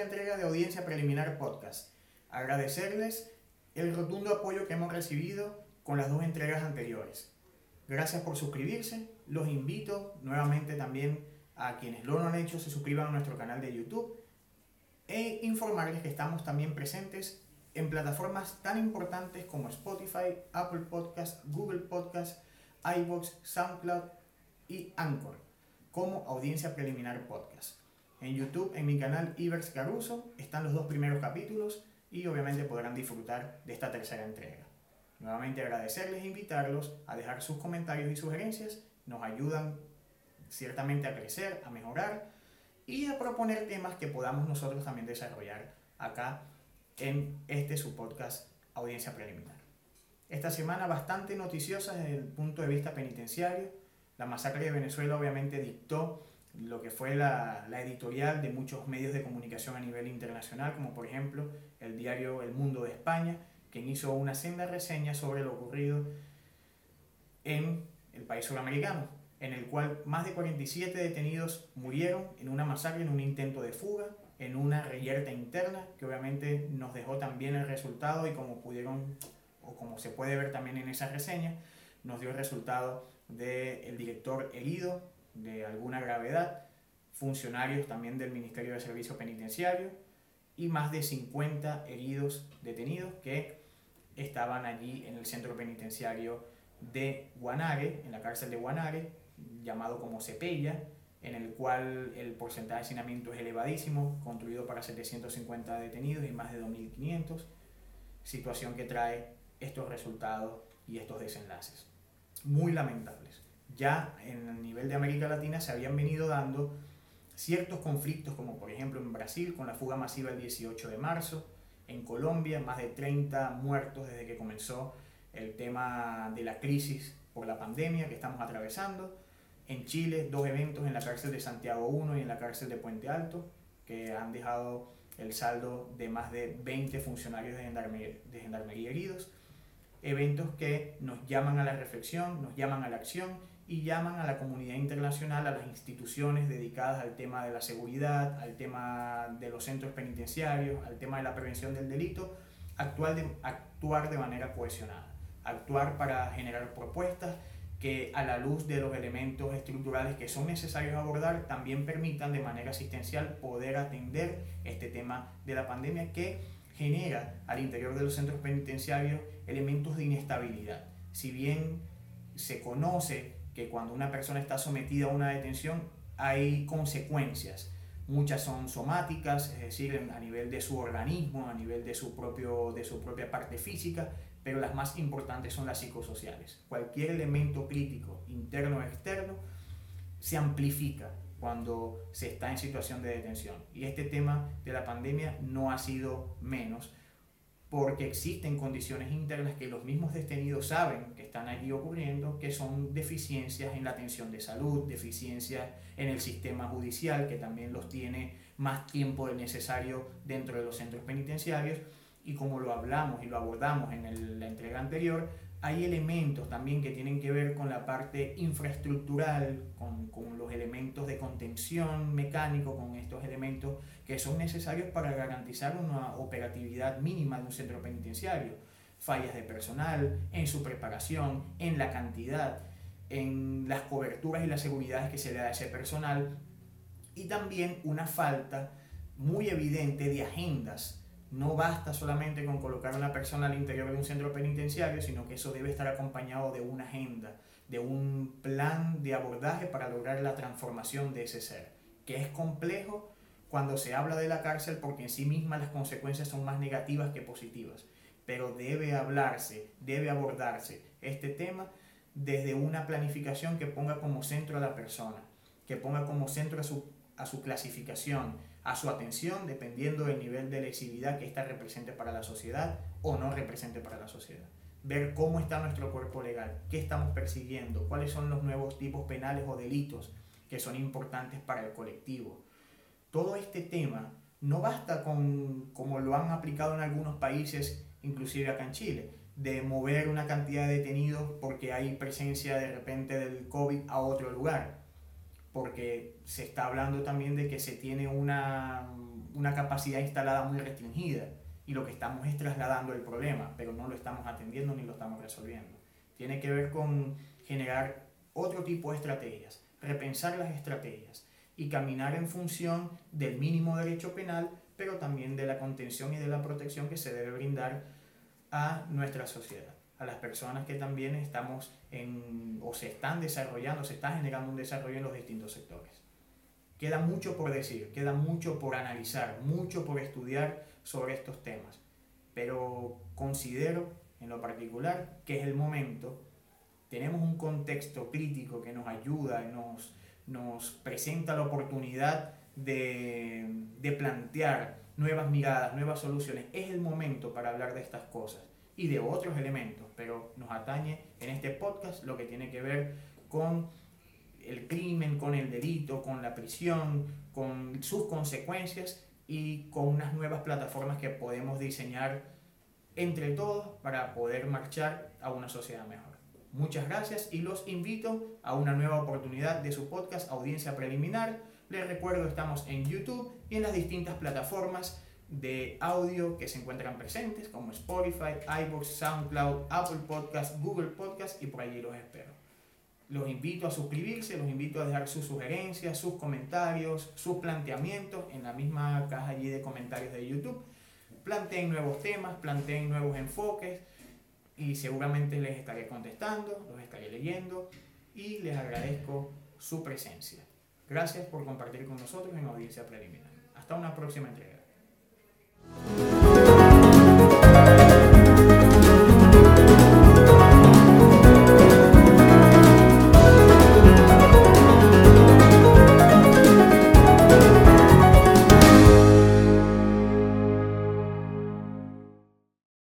tercera entrega de Audiencia Preliminar Podcast. Agradecerles el rotundo apoyo que hemos recibido con las dos entregas anteriores. Gracias por suscribirse. Los invito nuevamente también a quienes lo han hecho se suscriban a nuestro canal de YouTube e informarles que estamos también presentes en plataformas tan importantes como Spotify, Apple Podcast, Google Podcast, iBox, SoundCloud y Anchor como Audiencia Preliminar Podcast. En YouTube, en mi canal Ivers Caruso, están los dos primeros capítulos y obviamente podrán disfrutar de esta tercera entrega. Nuevamente agradecerles e invitarlos a dejar sus comentarios y sugerencias, nos ayudan ciertamente a crecer, a mejorar y a proponer temas que podamos nosotros también desarrollar acá en este su podcast Audiencia Preliminar. Esta semana bastante noticiosa desde el punto de vista penitenciario. La masacre de Venezuela obviamente dictó lo que fue la, la, editorial de muchos medios de comunicación a nivel internacional, como por ejemplo el diario El Mundo de España, quien hizo una senda reseña sobre lo ocurrido en el país sudamericano, en el cual más de 47 detenidos murieron en una masacre, en un intento de fuga, en una reyerta interna, que obviamente nos dejó también el resultado y como pudieron, o como se puede ver también en esa reseña, nos dio el resultado del director herido de alguna gravedad, funcionarios también del Ministerio de Servicio Penitenciario y más de 50 heridos detenidos que estaban allí en el centro penitenciario de Guanare, en la cárcel de Guanare, llamado como Cepella, en el cual el porcentaje de hacinamiento es elevadísimo, construido para 750 detenidos y más de 2.500, situación que trae estos resultados y estos desenlaces. Muy lamentables. Ya en el nivel de América Latina se habían venido dando ciertos conflictos, como por ejemplo en Brasil con la fuga masiva el 18 de marzo, en Colombia más de 30 muertos desde que comenzó el tema de la crisis por la pandemia que estamos atravesando, en Chile, dos eventos en la cárcel de Santiago 1 y en la cárcel de Puente Alto, que han dejado el saldo de más de 20 funcionarios de gendarmería, heridos. Eventos que nos llaman a la reflexión, nos llaman a la acción y llaman a la comunidad internacional, a las instituciones dedicadas al tema de la seguridad, al tema de los centros penitenciarios, al tema de la prevención del delito, actuar de, actuar de manera cohesionada, actuar para generar propuestas que a la luz de los elementos estructurales que son necesarios abordar, también permitan de manera asistencial poder atender este tema de la pandemia que genera al interior de los centros penitenciarios elementos de inestabilidad. Si bien se conoce que cuando una persona está sometida a una detención hay consecuencias, muchas son somáticas, es decir, a nivel de su organismo, a nivel de su, propio, de su propia parte física, pero las más importantes son las psicosociales. Cualquier elemento crítico, interno o externo, se amplifica cuando se está en situación de detención. Y este tema de la pandemia no ha sido menos, porque existen condiciones internas que los mismos detenidos saben que están allí ocurriendo, que son deficiencias en la atención de salud, deficiencias en el sistema judicial, que también los tiene más tiempo del necesario dentro de los centros penitenciarios, y como lo hablamos y lo abordamos en la entrega anterior, hay elementos también que tienen que ver con la parte infraestructural, con, con, los elementos de contención mecánico, con estos elementos que son necesarios para garantizar una operatividad mínima de un centro penitenciario. Fallas de personal, en su preparación, en la cantidad, en las coberturas y las seguridades que se le da a ese personal y también una falta muy evidente de agendas no basta solamente con colocar a una persona al interior de un centro penitenciario, sino que eso debe estar acompañado de una agenda, de un plan de abordaje para lograr la transformación de ese ser, que es complejo cuando se habla de la cárcel porque en sí misma las consecuencias son más negativas que positivas, pero debe hablarse, debe abordarse este tema desde una planificación que ponga como centro a la persona, que ponga como centro a su, a su clasificación, a su atención dependiendo del nivel de lesividad que ésta represente para la sociedad o no represente para la sociedad. Ver cómo está nuestro cuerpo legal, qué estamos persiguiendo, cuáles son los nuevos tipos penales o delitos que son importantes para el colectivo. Todo este tema no basta con, como lo han aplicado en algunos países, inclusive acá en Chile, de mover una cantidad de detenidos porque hay presencia de repente del COVID a otro lugar porque se está hablando también de que se tiene una, una capacidad instalada muy restringida y lo que estamos es trasladando el problema, pero no lo estamos atendiendo ni lo estamos resolviendo. Tiene que ver con generar otro tipo de estrategias, repensar las estrategias y caminar en función del mínimo derecho penal, pero también de la contención y de la protección que se debe brindar a nuestra sociedad, a las personas que también estamos en, o se están desarrollando, se está generando un desarrollo en los distintos sectores. Queda mucho por decir, queda mucho por analizar, mucho por estudiar sobre estos temas, pero considero en lo particular que es el momento, tenemos un contexto crítico que nos ayuda, nos, nos presenta la oportunidad de, de plantear nuevas miradas, nuevas soluciones. Es el momento para hablar de estas cosas y de otros elementos, pero nos atañe en este podcast lo que tiene que ver con el crimen, con el delito, con la prisión, con sus consecuencias y con unas nuevas plataformas que podemos diseñar entre todos para poder marchar a una sociedad mejor. Muchas gracias y los invito a una nueva oportunidad de su podcast Audiencia Preliminar. Les recuerdo, estamos en YouTube y en las distintas plataformas de audio que se encuentran presentes como Spotify, iVoox, SoundCloud, Apple Podcast, Google Podcast y por allí los espero. Los invito a suscribirse, los invito a dejar sus sugerencias, sus comentarios, sus planteamientos en la misma caja allí de comentarios de YouTube. Planteen nuevos temas, planteen nuevos enfoques y seguramente les estaré contestando, los estaré leyendo y les agradezco su presencia. Gracias por compartir con nosotros en audiencia preliminar. Hasta una próxima entrega. Thank you